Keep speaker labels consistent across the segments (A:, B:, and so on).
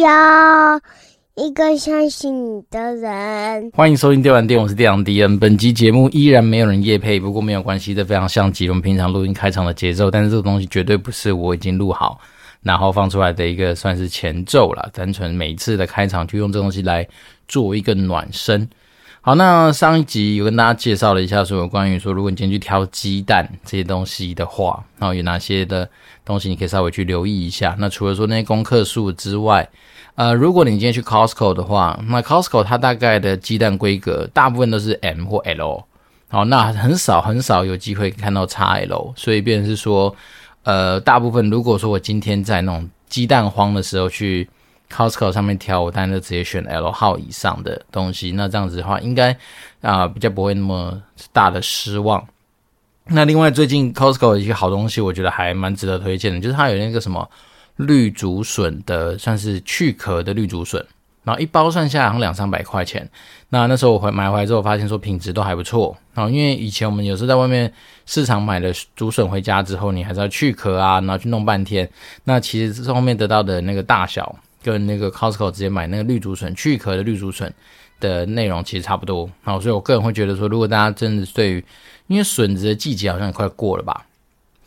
A: 要一个相信你的人。
B: 欢迎收听电玩店，我是电玩迪恩。本集节目依然没有人夜配，不过没有关系，这非常像极我们平常录音开场的节奏。但是这个东西绝对不是我已经录好，然后放出来的一个算是前奏了，单纯每一次的开场就用这东西来做一个暖身。好，那上一集有跟大家介绍了一下，说有关于说，如果你今天去挑鸡蛋这些东西的话，然后有哪些的东西你可以稍微去留意一下。那除了说那些公克数之外，呃，如果你今天去 Costco 的话，那 Costco 它大概的鸡蛋规格大部分都是 M 或 L，好，那很少很少有机会看到 XL，所以变成是说，呃，大部分如果说我今天在那种鸡蛋荒的时候去。Costco 上面挑，我当然就直接选 L 号以上的东西。那这样子的话，应该啊、比较不会那么大的失望。那另外，最近 Costco 的一些好东西，我觉得还蛮值得推荐的，就是它有那个什么绿竹笋的，算是去壳的绿竹笋，然后一包算下来好像两三百块钱。那那时候我回买回来之后，发现说品质都还不错。然后因为以前我们有时候在外面市场买的竹笋回家之后，你还是要去壳啊，然后去弄半天。那其实是后面得到的那个大小。跟那个 Costco 直接买那个绿竹笋去壳的绿竹笋的内容其实差不多，好，所以我个人会觉得说，如果大家真的对于，因为笋子的季节好像也快过了吧，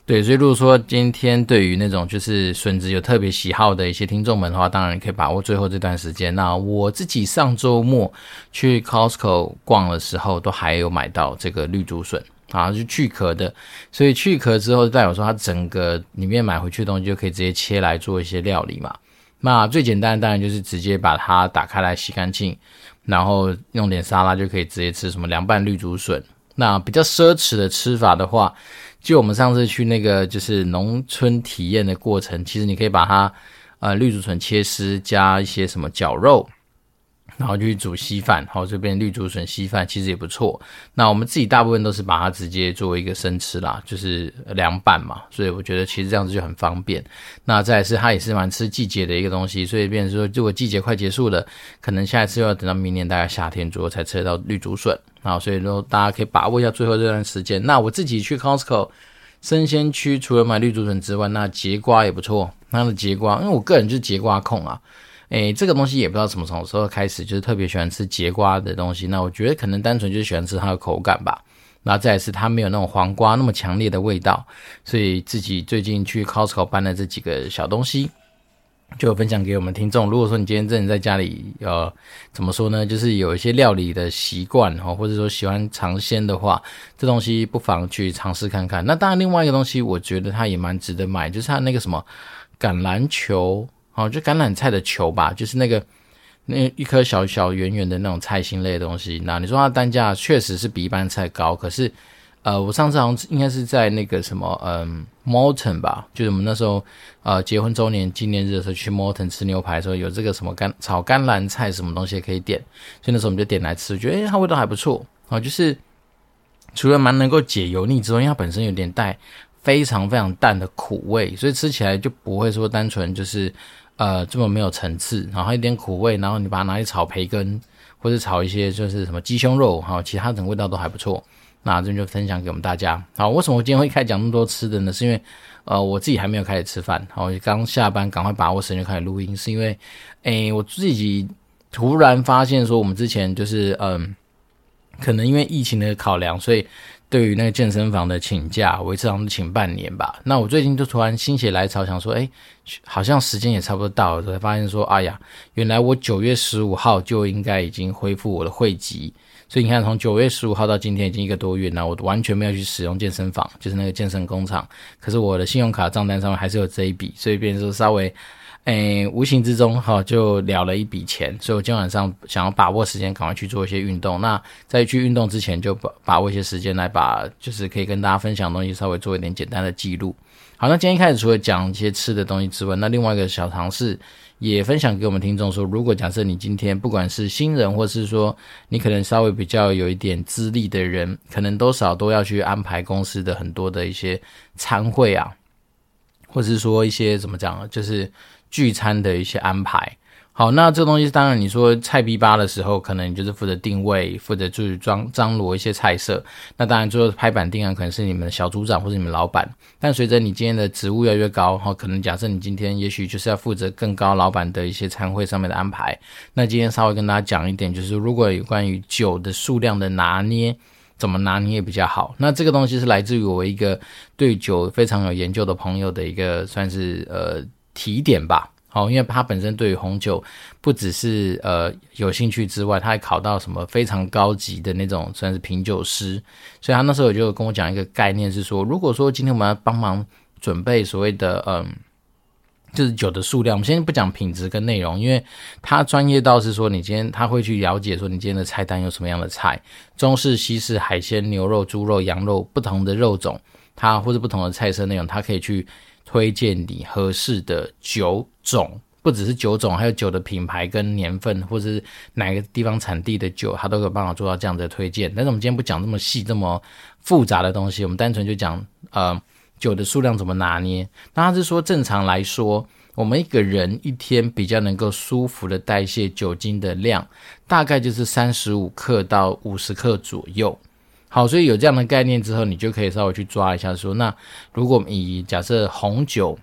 B: 对，所以如果说今天对于那种就是笋子有特别喜好的一些听众们的话，当然可以把握最后这段时间。那我自己上周末去 Costco 逛的时候，都还有买到这个绿竹笋啊，就去壳的，所以去壳之后代表说它整个里面买回去的东西就可以直接切来做一些料理嘛。那最简单当然就是直接把它打开来洗干净，然后用点沙拉就可以直接吃什么凉拌绿竹笋。那比较奢侈的吃法的话，就我们上次去那个就是农村体验的过程，其实你可以把它呃绿竹笋切丝，加一些什么绞肉。然后就去煮稀饭，好，这边绿竹笋稀饭其实也不错。那我们自己大部分都是把它直接作为一个生吃啦，就是凉拌嘛，所以我觉得其实这样子就很方便。那再是它也是蛮吃季节的一个东西，所以变成说如果季节快结束了，可能下一次又要等到明年大概夏天左右才吃到绿竹笋啊。所以说大家可以把握一下最后这段时间。那我自己去 Costco 生鲜区，除了买绿竹笋之外，那节瓜也不错。那的节瓜，因为我个人就是节瓜控啊。诶，这个东西也不知道什么时候开始，就是特别喜欢吃节瓜的东西。那我觉得可能单纯就是喜欢吃它的口感吧。那再来是它没有那种黄瓜那么强烈的味道，所以自己最近去 Costco 搬了这几个小东西，就分享给我们听众。如果说你今天真的在家里，呃，怎么说呢？就是有一些料理的习惯哈，或者说喜欢尝鲜的话，这东西不妨去尝试看看。那当然，另外一个东西我觉得它也蛮值得买，就是它那个什么橄榄球。哦，就橄榄菜的球吧，就是那个那一颗小小圆圆的那种菜心类的东西。那你说它单价确实是比一般菜高，可是呃，我上次好像应该是在那个什么嗯 Morton 吧，就是我们那时候呃结婚周年纪念日的时候去 Morton 吃牛排的时候，有这个什么甘炒甘蓝菜什么东西可以点，所以那时候我们就点来吃，觉得诶它味道还不错啊，就是除了蛮能够解油腻之外，因为它本身有点带非常非常淡的苦味，所以吃起来就不会说单纯就是。呃，这么没有层次，然后一点苦味，然后你把它拿去炒培根，或者炒一些就是什么鸡胸肉，哈，其他的味道都还不错。那这边就分享给我们大家。好，为什么我今天会开始讲那么多吃的呢？是因为呃，我自己还没有开始吃饭，好，我刚下班，赶快把握时间开始录音。是因为，诶，我自己突然发现说，我们之前就是嗯，可能因为疫情的考量，所以。对于那个健身房的请假，我一次好像请半年吧。那我最近就突然心血来潮，想说，哎，好像时间也差不多到了，才发现说，哎呀，原来我九月十五号就应该已经恢复我的会籍。所以你看，从九月十五号到今天已经一个多月，了我完全没有去使用健身房，就是那个健身工厂。可是我的信用卡账单上面还是有这一笔，所以变成说稍微。诶，无形之中哈就了了一笔钱，所以我今天晚上想要把握时间，赶快去做一些运动。那在去运动之前，就把把握一些时间来把，就是可以跟大家分享的东西，稍微做一点简单的记录。好，那今天一开始除了讲一些吃的东西之外，那另外一个小尝试也分享给我们听众说，如果假设你今天不管是新人，或是说你可能稍微比较有一点资历的人，可能多少都要去安排公司的很多的一些餐会啊，或是说一些怎么讲，就是。聚餐的一些安排，好，那这东西当然你说菜逼吧的时候，可能就是负责定位，负责就是装张罗一些菜色。那当然最后拍板定案可能是你们的小组长或者你们老板。但随着你今天的职务越来越高，哈，可能假设你今天也许就是要负责更高老板的一些餐会上面的安排。那今天稍微跟大家讲一点，就是如果有关于酒的数量的拿捏，怎么拿捏比较好？那这个东西是来自于我一个对酒非常有研究的朋友的一个算是呃提点吧。好，因为他本身对于红酒不只是呃有兴趣之外，他还考到什么非常高级的那种算是品酒师，所以他那时候就跟我讲一个概念是说，如果说今天我们要帮忙准备所谓的嗯，就是酒的数量，我们先不讲品质跟内容，因为他专业到是说你今天他会去了解说你今天的菜单有什么样的菜，中式、西式、海鲜、牛肉、猪肉、羊肉不同的肉种，它或者不同的菜色内容，他可以去。推荐你合适的酒种，不只是酒种，还有酒的品牌跟年份，或者是哪个地方产地的酒，它都有办法做到这样的推荐。但是我们今天不讲这么细、这么复杂的东西，我们单纯就讲呃酒的数量怎么拿捏。那他是说，正常来说，我们一个人一天比较能够舒服的代谢酒精的量，大概就是三十五克到五十克左右。好，所以有这样的概念之后，你就可以稍微去抓一下，说，那如果以假设红酒，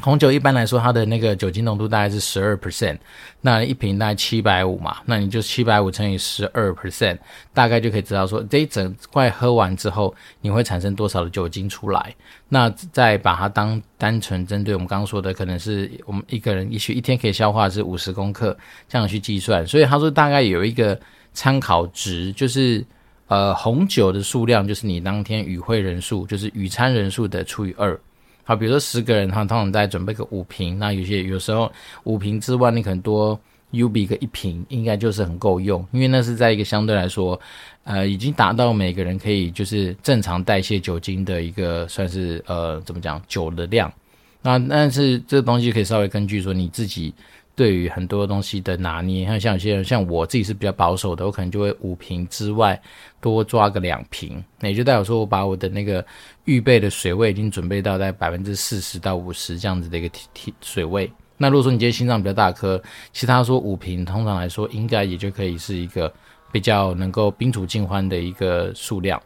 B: 红酒一般来说它的那个酒精浓度大概是十二 percent，那一瓶大概七百五嘛，那你就七百五乘以十二 percent，大概就可以知道说这一整块喝完之后，你会产生多少的酒精出来。那再把它当单纯针对我们刚刚说的，可能是我们一个人也许一天可以消化是五十公克这样去计算，所以他说大概有一个参考值，就是。呃，红酒的数量就是你当天与会人数，就是与餐人数的除以二。好，比如说十个人，他通常在准备个五瓶。那有些有时候五瓶之外，你可能多 UB 个一瓶，应该就是很够用，因为那是在一个相对来说，呃，已经达到每个人可以就是正常代谢酒精的一个算是呃怎么讲酒的量。那但是这个东西可以稍微根据说你自己。对于很多东西的拿捏，像像有些人，像我自己是比较保守的，我可能就会五瓶之外多抓个两瓶，那也就代表说我把我的那个预备的水位已经准备到在百分之四十到五十这样子的一个体体水位。那如果说你今天心脏比较大颗，其他说五瓶，通常来说应该也就可以是一个比较能够宾主尽欢的一个数量。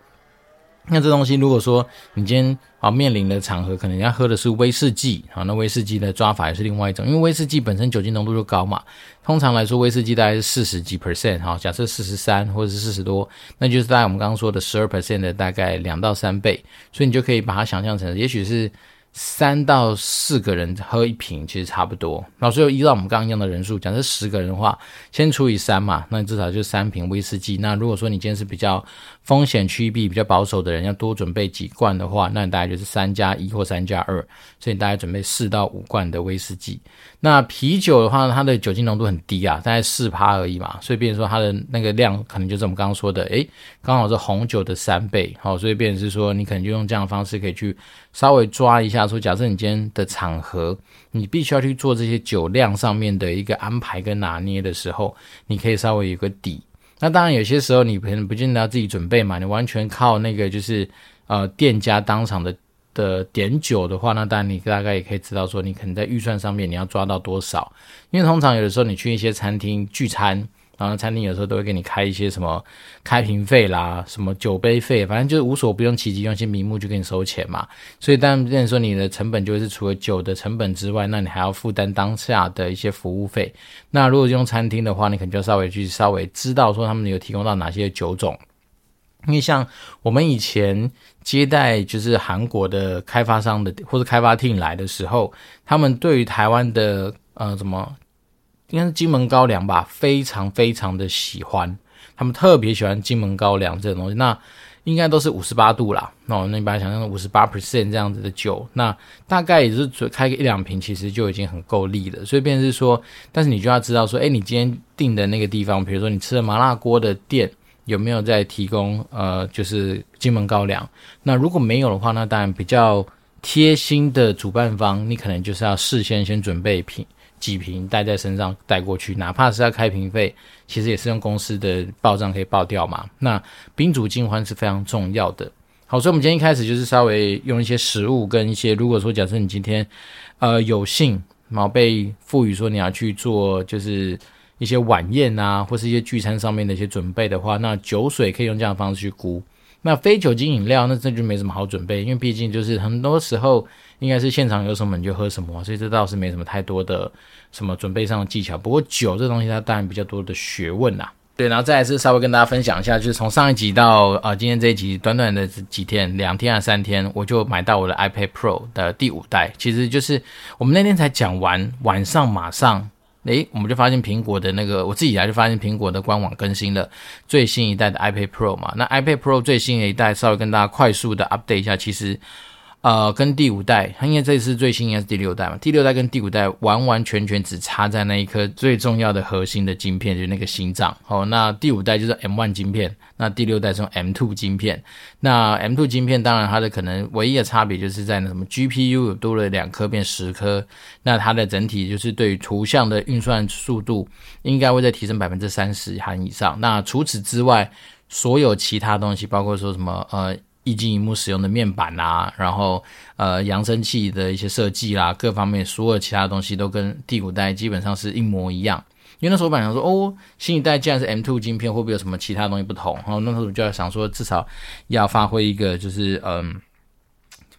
B: 那这东西，如果说你今天啊面临的场合，可能人家喝的是威士忌啊，那威士忌的抓法也是另外一种，因为威士忌本身酒精浓度就高嘛。通常来说，威士忌大概是四十几 percent 哈，假设四十三或者是四十多，那就是大概我们刚刚说的十二 percent 的大概两到三倍，所以你就可以把它想象成，也许是。三到四个人喝一瓶其实差不多，老师又依照我们刚刚一样的人数，假设十个人的话，先除以三嘛，那你至少就三瓶威士忌。那如果说你今天是比较风险趋避、比较保守的人，要多准备几罐的话，那你大概就是三加一或三加二，所以你大概准备四到五罐的威士忌。那啤酒的话，它的酒精浓度很低啊，大概四趴而已嘛，所以变成说它的那个量可能就是我们刚刚说的，诶，刚好是红酒的三倍，好，所以变成是说你可能就用这样的方式可以去稍微抓一下，说假设你今天的场合，你必须要去做这些酒量上面的一个安排跟拿捏的时候，你可以稍微有个底。那当然有些时候你可能不见得要自己准备嘛，你完全靠那个就是呃店家当场的。的点酒的话，那当然你大概也可以知道说，你可能在预算上面你要抓到多少。因为通常有的时候你去一些餐厅聚餐，然后餐厅有时候都会给你开一些什么开瓶费啦，什么酒杯费，反正就是无所不用其极，用一些名目就给你收钱嘛。所以当然，变成说你的成本就是除了酒的成本之外，那你还要负担当下的一些服务费。那如果用餐厅的话，你可能就稍微去稍微知道说他们有提供到哪些酒种。因为像我们以前接待就是韩国的开发商的或者开发厅来的时候，他们对于台湾的呃什么应该是金门高粱吧，非常非常的喜欢，他们特别喜欢金门高粱这种东西。那应该都是五十八度啦，那那你把它想象成五十八 percent 这样子的酒，那大概也是只开个一两瓶，其实就已经很够力了。所以变是说，但是你就要知道说，哎，你今天订的那个地方，比如说你吃了麻辣锅的店。有没有在提供呃，就是金门高粱？那如果没有的话，那当然比较贴心的主办方，你可能就是要事先先准备一瓶几瓶带在身上带过去，哪怕是要开瓶费，其实也是用公司的报账可以报掉嘛。那宾主尽欢是非常重要的。好，所以我们今天一开始就是稍微用一些食物跟一些，如果说假设你今天呃有幸然后被赋予说你要去做就是一些晚宴啊，或是一些聚餐上面的一些准备的话，那酒水可以用这样的方式去估。那非酒精饮料，那这就没什么好准备，因为毕竟就是很多时候应该是现场有什么你就喝什么，所以这倒是没什么太多的什么准备上的技巧。不过酒这东西它当然比较多的学问啦。对，然后再来是稍微跟大家分享一下，就是从上一集到啊、今天这一集，短短的几天，两天啊三天，我就买到我的 iPad Pro 的第五代。其实就是我们那天才讲完，晚上马上，诶，我们就发现苹果的那个，我自己来就发现苹果的官网更新了最新一代的 iPad Pro 嘛。那 iPad Pro 最新的一代，稍微跟大家快速的 update 一下，其实。呃，跟第五代，它因为这次最新应该是第六代嘛。第六代跟第五代完完全全只差在那一颗最重要的核心的晶片，就是那个心脏。哦，那第五代就是 M1 晶片，那第六代是用 M2 晶片。那 M2 晶片当然它的可能唯一的差别就是在那什么 GPU 多了两颗变十颗，那它的整体就是对于图像的运算速度应该会再提升百分之三十含以上。那除此之外，所有其他东西，包括说什么呃。液晶荧幕使用的面板啊，然后呃扬声器的一些设计啦，各方面所有其他东西都跟第五代基本上是一模一样。因为那时候我本来想说，哦，新一代既然是 M2 晶片，会不会有什么其他东西不同？然后那时候就要想说，至少要发挥一个就是嗯。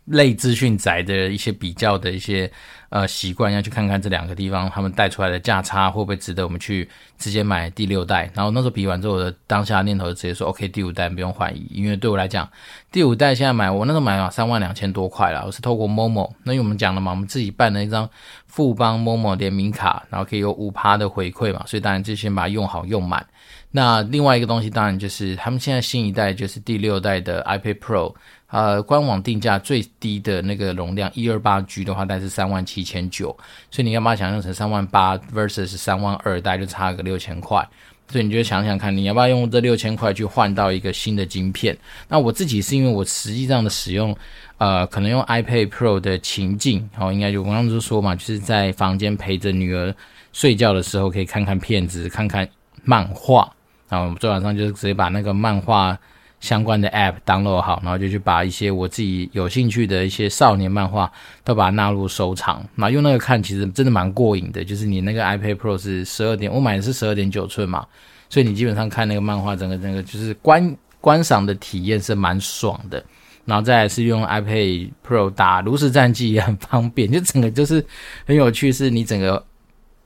B: 类资讯宅的一些比较的一些呃习惯，要去看看这两个地方他们带出来的价差会不会值得我们去直接买第六代。然后那时候比完之后，我的当下念头就直接说：“OK，第五代不用怀疑，因为对我来讲，第五代现在买，我那时候买了三万两千多块了。我是透过 Momo，那因为我们讲了嘛，我们自己办了一张富邦 Momo 联名卡，然后可以有五趴的回馈嘛，所以当然就先把它用好用满。那另外一个东西当然就是他们现在新一代就是第六代的 iPad Pro。”呃，官网定价最低的那个容量一二八 G 的话，大概是三万七千九，所以你要把它想象成三万八 versus 三万二，大概就差个六千块。所以你就想想看，你要不要用这六千块去换到一个新的晶片？那我自己是因为我实际上的使用，呃，可能用 iPad Pro 的情境，哦，应该就我刚刚就说嘛，就是在房间陪着女儿睡觉的时候，可以看看片子，看看漫画。然后我们昨晚上就直接把那个漫画。相关的 App download 好，然后就去把一些我自己有兴趣的一些少年漫画都把它纳入收藏。那用那个看，其实真的蛮过瘾的。就是你那个 iPad Pro 是十二点，我买的是十二点九寸嘛，所以你基本上看那个漫画，整个整个就是观观赏的体验是蛮爽的。然后再来是用 iPad Pro 打炉石战记也很方便，就整个就是很有趣，是你整个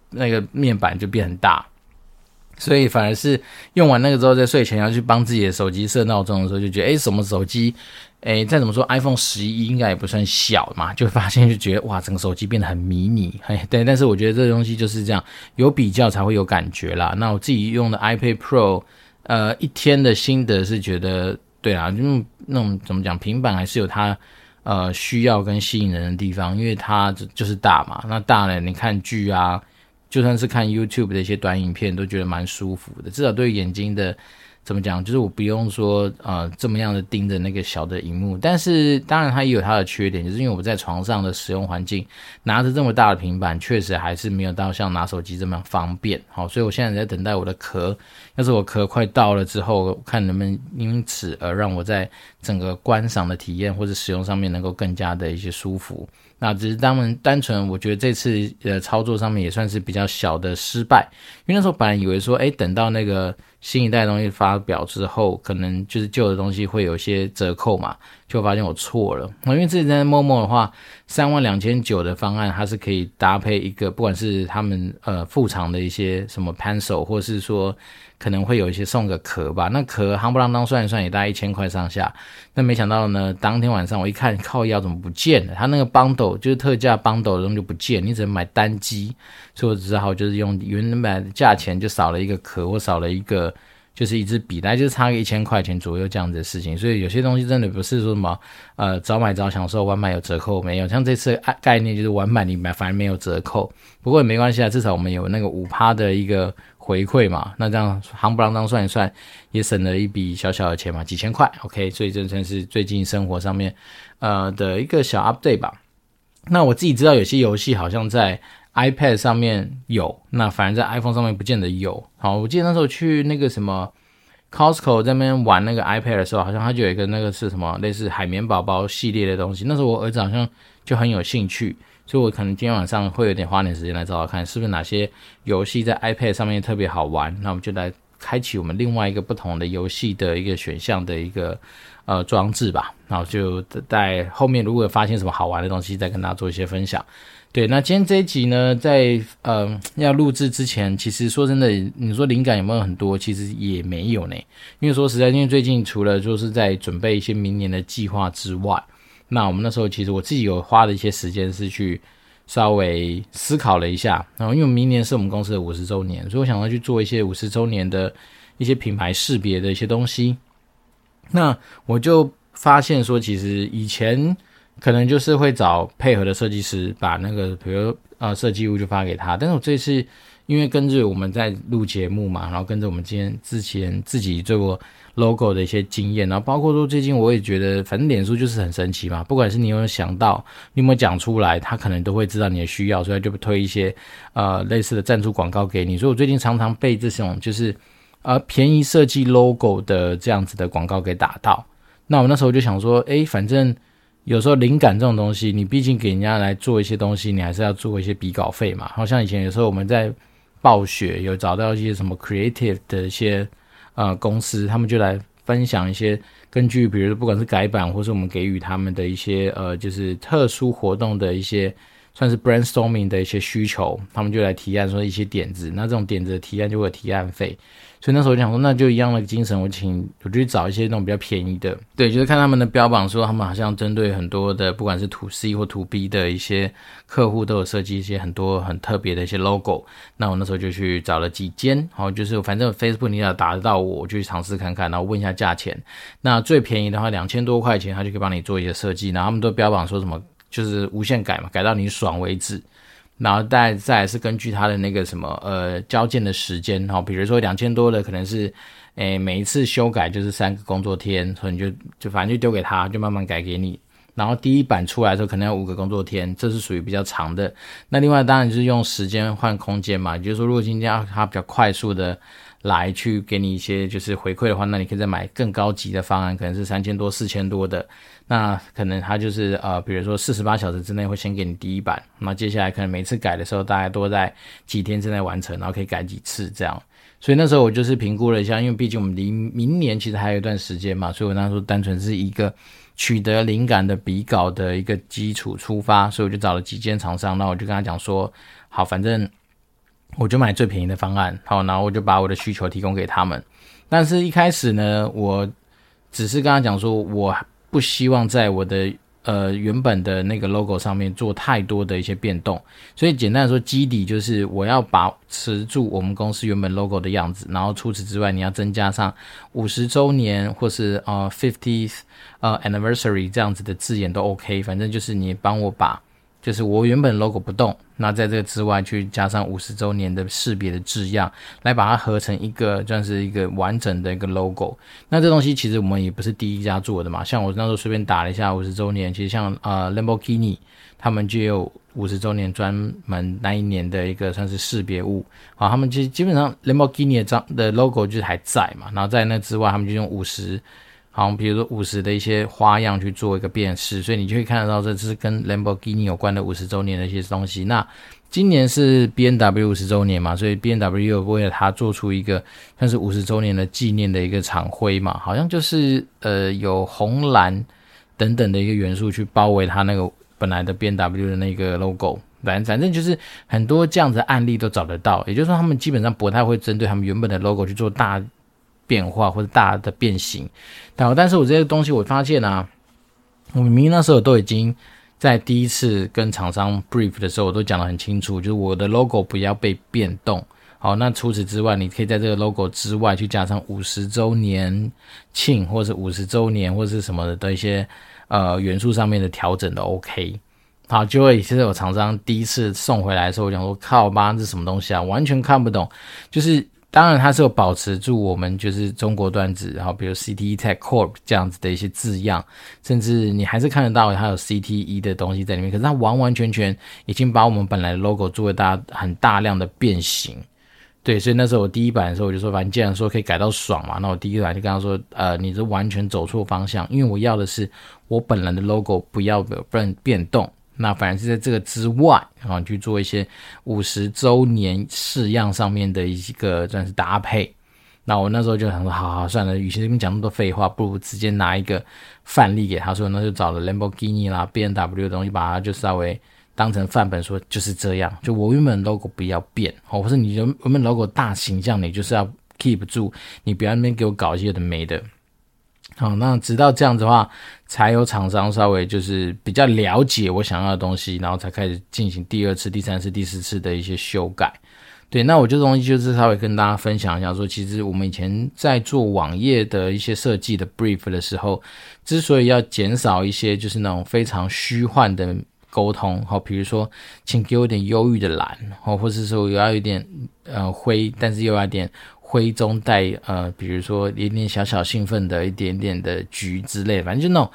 B: 那个面板就变很大。所以反而是用完那个之后，在睡前要去帮自己的手机设闹钟的时候，就觉得，诶，什么手机？诶，再怎么说，iPhone 十一应该也不算小嘛，就发现就觉得，哇，整个手机变得很迷你。嘿，对，但是我觉得这个东西就是这样，有比较才会有感觉啦。那我自己用的 iPad Pro，呃，一天的心得是觉得，对啊，就那种怎么讲，平板还是有它呃需要跟吸引人的地方，因为它就是大嘛。那大了，你看剧啊。就算是看 YouTube 的一些短影片，都觉得蛮舒服的。至少对眼睛的，怎么讲，就是我不用说呃这么样的盯着那个小的荧幕。但是当然它也有它的缺点，就是因为我在床上的使用环境，拿着这么大的平板，确实还是没有到像拿手机这么方便。好，所以我现在在等待我的壳。要是我壳快到了之后，看能不能因此而让我在整个观赏的体验或者使用上面能够更加的一些舒服。那只是当然单纯，我觉得这次呃操作上面也算是比较小的失败，因为那时候本来以为说，哎，等到那个新一代东西发表之后，可能就是旧的东西会有一些折扣嘛，就发现我错了。因为自己在 Momo 的话，三万两千九的方案，它是可以搭配一个，不管是他们呃副厂的一些什么 Pencil，或是说。可能会有一些送个壳吧，那壳夯不啷当算一算也大概一千块上下。那没想到呢，当天晚上我一看，靠腰怎么不见了？它那个 bundle 就是特价 bundle 的东西就不见，你只能买单机，所以我只好就是用原本价钱就少了一个壳，我少了一个就是一支笔，大概就是差个一千块钱左右这样子的事情。所以有些东西真的不是说什么呃早买早享受，晚买有折扣没有？像这次概念就是晚买你买反而没有折扣，不过也没关系啊，至少我们有那个五趴的一个。回馈嘛，那这样行不啷当算一算，也省了一笔小小的钱嘛，几千块，OK，所以这算是最近生活上面呃的一个小 update 吧。那我自己知道有些游戏好像在 iPad 上面有，那反正在 iPhone 上面不见得有。好，我记得那时候去那个什么 Costco 在那边玩那个 iPad 的时候，好像它就有一个那个是什么类似海绵宝宝系列的东西，那时候我儿子好像就很有兴趣。所以我可能今天晚上会有点花点时间来找找看，是不是哪些游戏在 iPad 上面特别好玩，那我们就来开启我们另外一个不同的游戏的一个选项的一个呃装置吧。然后就在后面如果发现什么好玩的东西，再跟大家做一些分享。对，那今天这一集呢，在呃要录制之前，其实说真的，你说灵感有没有很多？其实也没有呢。因为说实在，因为最近除了就是在准备一些明年的计划之外，那我们那时候其实我自己有花了一些时间是去稍微思考了一下。然后因为明年是我们公司的五十周年，所以我想要去做一些五十周年的一些品牌识别的一些东西。那我就发现说，其实以前。可能就是会找配合的设计师，把那个比如呃设计物就发给他。但是我这次因为跟着我们在录节目嘛，然后跟着我们今天之前自己做过 logo 的一些经验，然后包括说最近我也觉得，反正脸书就是很神奇嘛，不管是你有没有想到，你有没有讲出来，他可能都会知道你的需要，所以就推一些呃类似的赞助广告给你。所以我最近常常被这种就是呃便宜设计 logo 的这样子的广告给打到。那我那时候就想说，诶，反正。有时候灵感这种东西，你毕竟给人家来做一些东西，你还是要做一些比稿费嘛。好像以前有时候我们在暴雪有找到一些什么 creative 的一些呃公司，他们就来分享一些根据，比如说不管是改版，或是我们给予他们的一些呃就是特殊活动的一些算是 brainstorming 的一些需求，他们就来提案说一些点子，那这种点子的提案就会有提案费。所以那时候我就想说，那就一样的精神，我请我就去找一些那种比较便宜的，对，就是看他们的标榜说，他们好像针对很多的，不管是 to C 或 to B 的一些客户，都有设计一些很多很特别的一些 logo。那我那时候就去找了几间，然后就是反正 Facebook 你要打得到我，我就去尝试看看，然后问一下价钱。那最便宜的话，两千多块钱，他就可以帮你做一些设计。然后他们都标榜说什么，就是无限改嘛，改到你爽为止。然后再再是根据他的那个什么呃交件的时间哈，比如说两千多的可能是，诶每一次修改就是三个工作天，所以你就就反正就丢给他，就慢慢改给你。然后第一版出来的时候可能要五个工作天，这是属于比较长的。那另外当然就是用时间换空间嘛，也就是说如果今天要他比较快速的。来去给你一些就是回馈的话，那你可以再买更高级的方案，可能是三千多、四千多的。那可能它就是呃，比如说四十八小时之内会先给你第一版，那接下来可能每次改的时候，大概都在几天之内完成，然后可以改几次这样。所以那时候我就是评估了一下，因为毕竟我们离明年其实还有一段时间嘛，所以我那时候单纯是一个取得灵感的比稿的一个基础出发，所以我就找了几间厂商，那我就跟他讲说，好，反正。我就买最便宜的方案，好，然后我就把我的需求提供给他们。但是一开始呢，我只是跟他讲说，我不希望在我的呃原本的那个 logo 上面做太多的一些变动。所以简单来说，基底就是我要保持住我们公司原本 logo 的样子。然后除此之外，你要增加上五十周年或是呃 fiftieth 呃 anniversary 这样子的字眼都 OK。反正就是你帮我把。就是我原本 logo 不动，那在这个之外去加上五十周年的识别的字样，来把它合成一个，算是一个完整的一个 logo。那这东西其实我们也不是第一家做的嘛，像我那时候随便打了一下五十周年，其实像呃 Lamborghini 他们就有五十周年专门那一年的一个算是识别物，啊，他们其实基本上 Lamborghini 的章的 logo 就是还在嘛，然后在那之外他们就用五十。好，比如说五十的一些花样去做一个辨识，所以你就会看得到这是跟 Lamborghini 有关的五十周年的一些东西。那今年是 B N W 五十周年嘛，所以 B N W 为了它做出一个算是五十周年的纪念的一个厂徽嘛，好像就是呃有红蓝等等的一个元素去包围它那个本来的 B N W 的那个 logo。反反正就是很多这样子的案例都找得到，也就是说他们基本上不太会针对他们原本的 logo 去做大。变化或者大的变形，但但是我这些东西我发现啊，我明明那时候都已经在第一次跟厂商 brief 的时候，我都讲得很清楚，就是我的 logo 不要被变动。好，那除此之外，你可以在这个 logo 之外去加上五十周年庆，或是五十周年或是什么的一些呃元素上面的调整都 OK。好，就会其实有厂商第一次送回来的时候，我讲说靠妈，这是什么东西啊？完全看不懂，就是。当然，它是有保持住我们就是中国端子，然后比如 CTE Tech Corp 这样子的一些字样，甚至你还是看得到它有 CTE 的东西在里面。可是它完完全全已经把我们本来的 logo 做了大很大量的变形。对，所以那时候我第一版的时候我就说，反正既然说可以改到爽嘛，那我第一版就跟他说，呃，你这完全走错方向，因为我要的是我本来的 logo 不要有变变动。那反而是在这个之外啊，去做一些五十周年式样上面的一个算是搭配。那我那时候就想说，好好算了，与其这边讲那么多废话，不如直接拿一个范例给他说，那就找了 Lamborghini 啦、BMW 的东西，把它就稍微当成范本说，就是这样。就我原本 logo 不要变，哦，或是你原本 logo 大形象，你就是要 keep 住，你不要那边给我搞一些的没的。好，那直到这样子的话，才有厂商稍微就是比较了解我想要的东西，然后才开始进行第二次、第三次、第四次的一些修改。对，那我这东西就是稍微跟大家分享一下说，其实我们以前在做网页的一些设计的 brief 的时候，之所以要减少一些就是那种非常虚幻的沟通，好，比如说，请给我点忧郁的蓝，哦，或者是说我要有点呃灰，但是又要点灰中带呃，比如说一点点小小兴奋的一点点的橘之类，反正就那种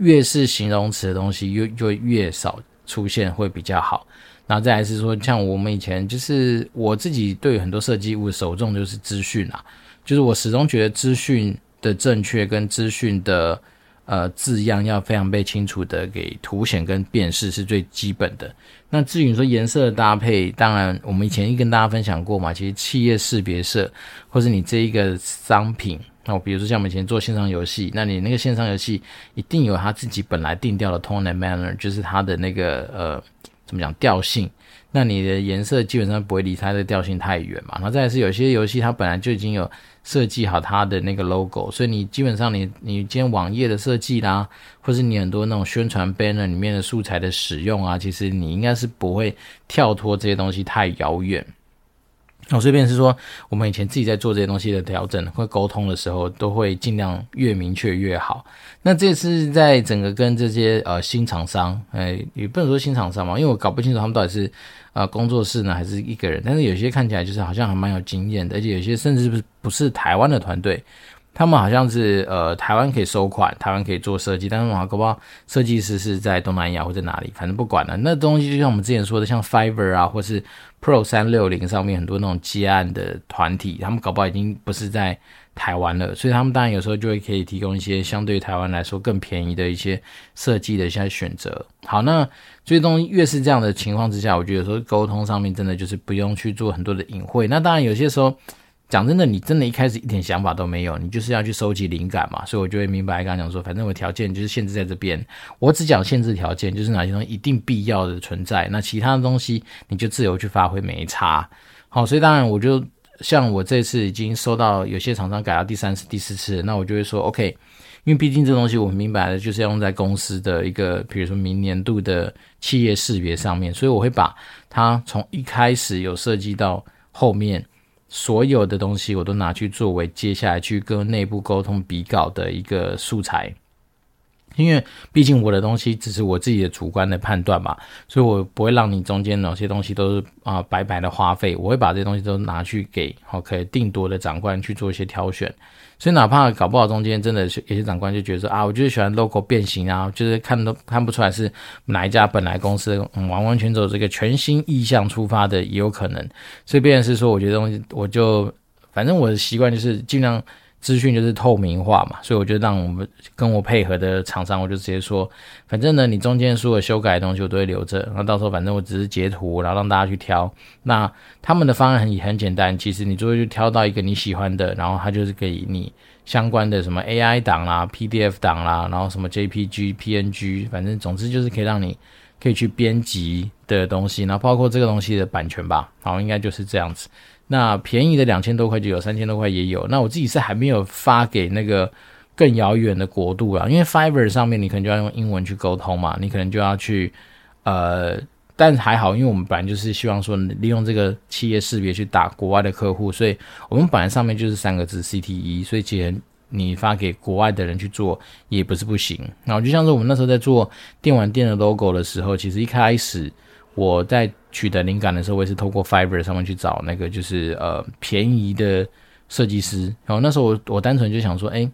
B: 越是形容词的东西，越就越少出现会比较好。然后再来是说，像我们以前就是我自己对很多设计物首重就是资讯啊，就是我始终觉得资讯的正确跟资讯的呃字样要非常被清楚的给凸显跟辨识是最基本的。那至于说颜色的搭配，当然我们以前也跟大家分享过嘛，其实企业识别色或是你这一个商品，那我比如说像我们以前做线上游戏，那你那个线上游戏一定有它自己本来定调的 tone and manner，就是它的那个呃。怎么讲调性？那你的颜色基本上不会离它的调性太远嘛。然后再是有些游戏它本来就已经有设计好它的那个 logo，所以你基本上你你今天网页的设计啦，或是你很多那种宣传 banner 里面的素材的使用啊，其实你应该是不会跳脱这些东西太遥远。我这边是说，我们以前自己在做这些东西的调整或沟通的时候，都会尽量越明确越好。那这次在整个跟这些呃新厂商，呃，也不能说新厂商嘛，因为我搞不清楚他们到底是呃工作室呢，还是一个人。但是有些看起来就是好像还蛮有经验的，而且有些甚至是不是台湾的团队。他们好像是呃，台湾可以收款，台湾可以做设计，但是我搞不好设计师是在东南亚或者哪里，反正不管了。那东西就像我们之前说的，像 Fiverr 啊，或是 Pro 三六零上面很多那种接案的团体，他们搞不好已经不是在台湾了，所以他们当然有时候就会可以提供一些相对台湾来说更便宜的一些设计的一些选择。好，那最终越是这样的情况之下，我觉得说沟通上面真的就是不用去做很多的隐晦。那当然有些时候。讲真的，你真的一开始一点想法都没有，你就是要去收集灵感嘛，所以我就会明白，刚刚讲说，反正我条件就是限制在这边，我只讲限制条件，就是哪些东西一定必要的存在，那其他的东西你就自由去发挥，没差。好，所以当然我就像我这次已经收到有些厂商改到第三次、第四次，那我就会说 OK，因为毕竟这东西我明白了，就是要用在公司的一个，比如说明年度的企业识别上面，所以我会把它从一开始有设计到后面。所有的东西我都拿去作为接下来去跟内部沟通比稿的一个素材，因为毕竟我的东西只是我自己的主观的判断嘛，所以我不会让你中间哪些东西都是啊、白白的花费，我会把这些东西都拿去给 OK 定夺的长官去做一些挑选。所以哪怕搞不好中间真的有些长官就觉得说啊，我就是喜欢 logo 变形啊，就是看都看不出来是哪一家本来公司，嗯，完完全走这个全新意向出发的也有可能。所以变是说，我觉得东西我就反正我的习惯就是尽量。资讯就是透明化嘛，所以我就让我们跟我配合的厂商，我就直接说，反正呢，你中间所有修改的东西我都会留着，那到时候反正我只是截图，然后让大家去挑。那他们的方案很很简单，其实你最后就挑到一个你喜欢的，然后他就是给你相关的什么 AI 档啦、PDF 档啦，然后什么 JPG、PNG，反正总之就是可以让你可以去编辑的东西，然后包括这个东西的版权吧，好，应该就是这样子。那便宜的两千多块就有，三千多块也有。那我自己是还没有发给那个更遥远的国度啊，因为 Fiverr 上面你可能就要用英文去沟通嘛，你可能就要去呃，但还好，因为我们本来就是希望说利用这个企业识别去打国外的客户，所以我们本来上面就是三个字 CTE，所以其实你发给国外的人去做也不是不行。然后就像是我们那时候在做电玩店的 logo 的时候，其实一开始。我在取得灵感的时候，我也是透过 Fiverr 上面去找那个就是呃便宜的设计师。然后那时候我我单纯就想说，哎，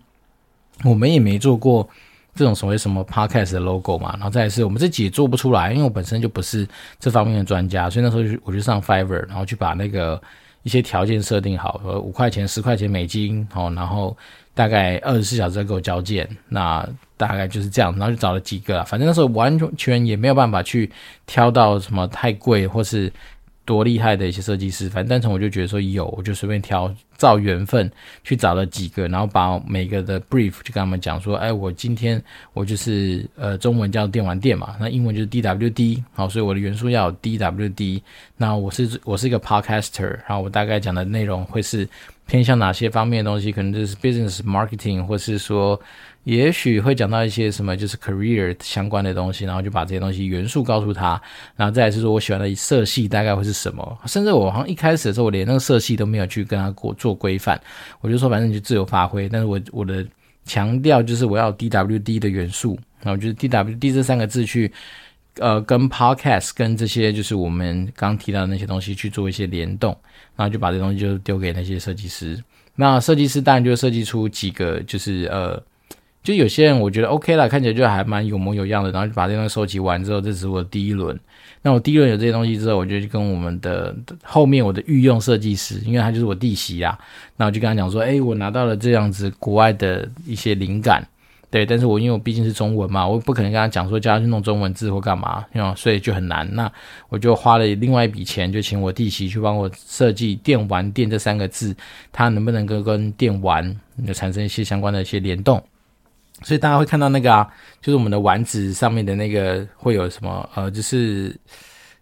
B: 我们也没做过这种所谓什么 Podcast 的 logo 嘛。然后再来是我们自己也做不出来，因为我本身就不是这方面的专家，所以那时候就我就上 Fiverr，然后去把那个一些条件设定好，呃，五块钱、十块钱美金，哦，然后大概二十四小时给我交件，那大概就是这样，然后就找了几个，反正那时候完全也没有办法去挑到什么太贵或是。多厉害的一些设计师，反正单纯我就觉得说有，我就随便挑，照缘分去找了几个，然后把每个的 brief 就跟他们讲说，哎，我今天我就是呃中文叫电玩店嘛，那英文就是 DWD，好，所以我的元素要有 DWD，那我是我是一个 podcaster，然后我大概讲的内容会是偏向哪些方面的东西，可能就是 business marketing，或是说。也许会讲到一些什么，就是 career 相关的东西，然后就把这些东西元素告诉他，然后再来是说我喜欢的色系大概会是什么，甚至我好像一开始的时候，我连那个色系都没有去跟他过做规范，我就说反正你就自由发挥，但是我我的强调就是我要 DWD 的元素，然后就是 DWD 这三个字去，呃，跟 podcast 跟这些就是我们刚提到的那些东西去做一些联动，然后就把这东西就丢给那些设计师，那设计师当然就设计出几个就是呃。就有些人我觉得 OK 啦，看起来就还蛮有模有样的，然后就把这东西收集完之后，这只是我第一轮。那我第一轮有这些东西之后，我就跟我们的后面我的御用设计师，因为他就是我弟媳啊，那我就跟他讲说，诶，我拿到了这样子国外的一些灵感，对，但是我因为我毕竟是中文嘛，我不可能跟他讲说叫他去弄中文字或干嘛，因为所以就很难。那我就花了另外一笔钱，就请我弟媳去帮我设计“电玩店”这三个字，它能不能够跟电玩就产生一些相关的一些联动。所以大家会看到那个啊，就是我们的丸子上面的那个会有什么呃，就是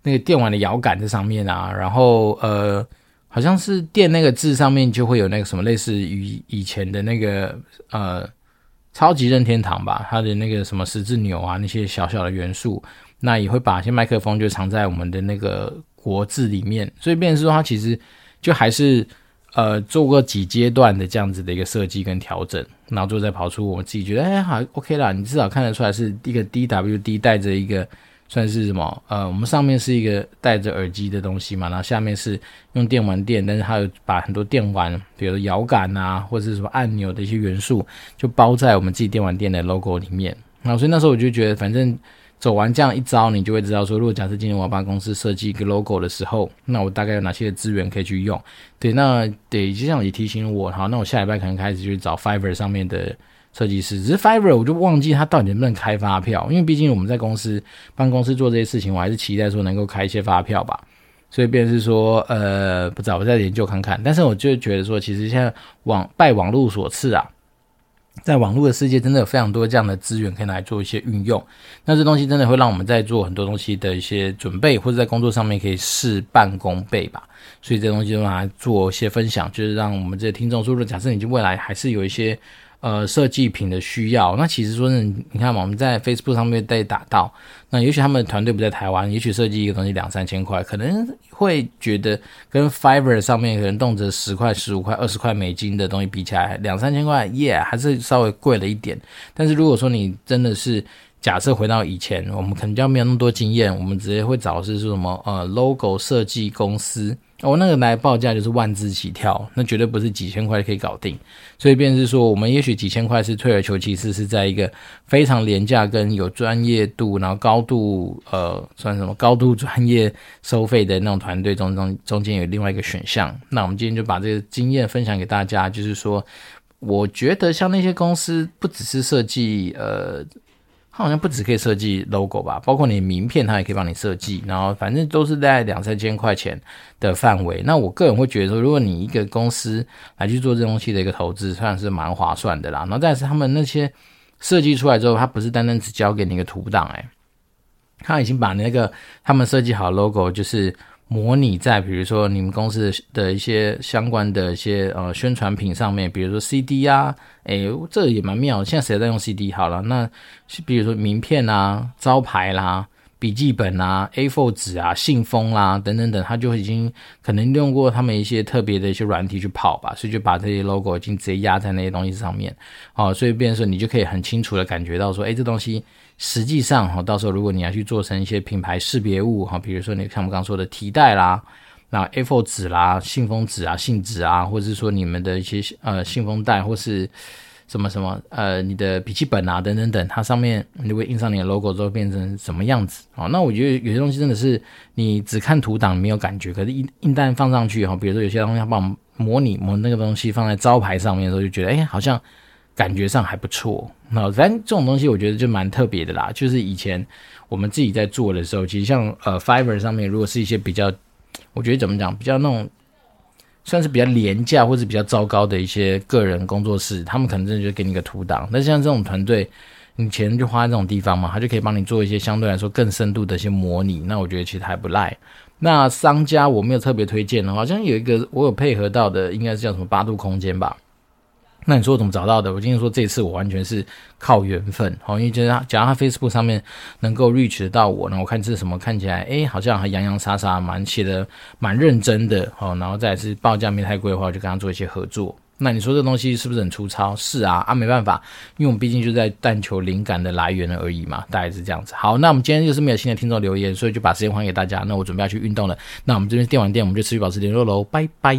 B: 那个电玩的摇杆在上面啊，然后呃，好像是电那个字上面就会有那个什么类似于以前的那个呃超级任天堂吧，它的那个什么十字钮啊那些小小的元素，那也会把一些麦克风就藏在我们的那个国字里面，所以变成是说它其实就还是。呃，做过几阶段的这样子的一个设计跟调整，然后最后再跑出我们自己觉得，哎，好，OK 啦，你至少看得出来是一个 DWD 带着一个算是什么？呃，我们上面是一个带着耳机的东西嘛，然后下面是用电玩店，但是它有把很多电玩，比如摇杆啊，或者是什么按钮的一些元素，就包在我们自己电玩店的 logo 里面。然后所以那时候我就觉得，反正。走完这样一招，你就会知道说，如果假设今天我要帮公司设计一个 logo 的时候，那我大概有哪些资源可以去用？对，那得，就像你提醒我，好，那我下礼拜可能开始去找 Fiverr 上面的设计师。只是 Fiverr 我就忘记他到底能不能开发票，因为毕竟我们在公司帮公司做这些事情，我还是期待说能够开一些发票吧。所以便是说，呃，不知道，我再研究看看。但是我就觉得说，其实现在网拜网络所赐啊。在网络的世界，真的有非常多这样的资源可以来做一些运用。那这东西真的会让我们在做很多东西的一些准备，或者在工作上面可以事半功倍吧。所以这东西就拿来做一些分享，就是让我们这些听众说，如果假设你未来还是有一些。呃，设计品的需要，那其实说呢，你看嘛，我们在 Facebook 上面被打到，那也许他们的团队不在台湾，也许设计一个东西两三千块，可能会觉得跟 Fiverr 上面可能动辄十块、十五块、二十块美金的东西比起来，两三千块，耶、还是稍微贵了一点。但是如果说你真的是假设回到以前，我们可能就没有那么多经验，我们直接会找是说什么呃 logo 设计公司。我、那个来报价就是万字起跳，那绝对不是几千块可以搞定。所以，便是说，我们也许几千块是退而求其次，是在一个非常廉价跟有专业度，然后高度呃，算什么高度专业收费的那种团队中中中间有另外一个选项。那我们今天就把这个经验分享给大家，就是说，我觉得像那些公司不只是设计呃。它好像不只可以设计 logo 吧，包括你名片，它也可以帮你设计。然后反正都是在两三千块钱的范围。那我个人会觉得说，如果你一个公司来去做这东西的一个投资，算是蛮划算的啦。然后但是他们那些设计出来之后，它不是单单只交给你一个图档，诶，他已经把那个他们设计好 logo 就是。模拟在比如说你们公司的一些相关的一些呃宣传品上面，比如说 CD 啊，诶，这个也蛮妙。现在谁在用 CD？好了，那比如说名片啊、招牌啦、笔记本啊、A4 纸啊、信封啦等等等，他就已经可能用过他们一些特别的一些软体去跑吧，所以就把这些 logo 已经直接压在那些东西上面，哦，所以变成说你就可以很清楚的感觉到说，诶，这东西。实际上哈，到时候如果你要去做成一些品牌识别物哈，比如说你像我们刚说的提袋啦，那 A4 纸啦、信封纸啊、信纸啊，或者是说你们的一些呃信封袋或是什么什么呃你的笔记本啊等等等，它上面你会印上你的 logo 之后变成什么样子哦。那我觉得有些东西真的是你只看图档没有感觉，可是一一旦放上去哈，比如说有些东西要帮我们模拟模那个东西放在招牌上面的时候，就觉得哎好像。感觉上还不错，那反正这种东西我觉得就蛮特别的啦。就是以前我们自己在做的时候，其实像呃 Fiverr 上面，如果是一些比较，我觉得怎么讲，比较那种算是比较廉价或者比较糟糕的一些个人工作室，他们可能真的就给你一个图档。但像这种团队，你钱就花在这种地方嘛，他就可以帮你做一些相对来说更深度的一些模拟。那我觉得其实还不赖。那商家我没有特别推荐的，好像有一个我有配合到的，应该是叫什么八度空间吧。那你说我怎么找到的？我今天说这次我完全是靠缘分，好，因为觉得他，假如他 Facebook 上面能够 reach 得到我，那我看这是什么，看起来诶好像还洋洋洒洒，蛮写的蛮认真的，好，然后再是报价没太贵的话，我就跟他做一些合作。那你说这东西是不是很粗糙？是啊，啊没办法，因为我们毕竟就在但求灵感的来源而已嘛，大概是这样子。好，那我们今天就是没有新的听众留言，所以就把时间还给大家。那我准备要去运动了，那我们这边电玩店我们就持续保持联络喽，拜拜。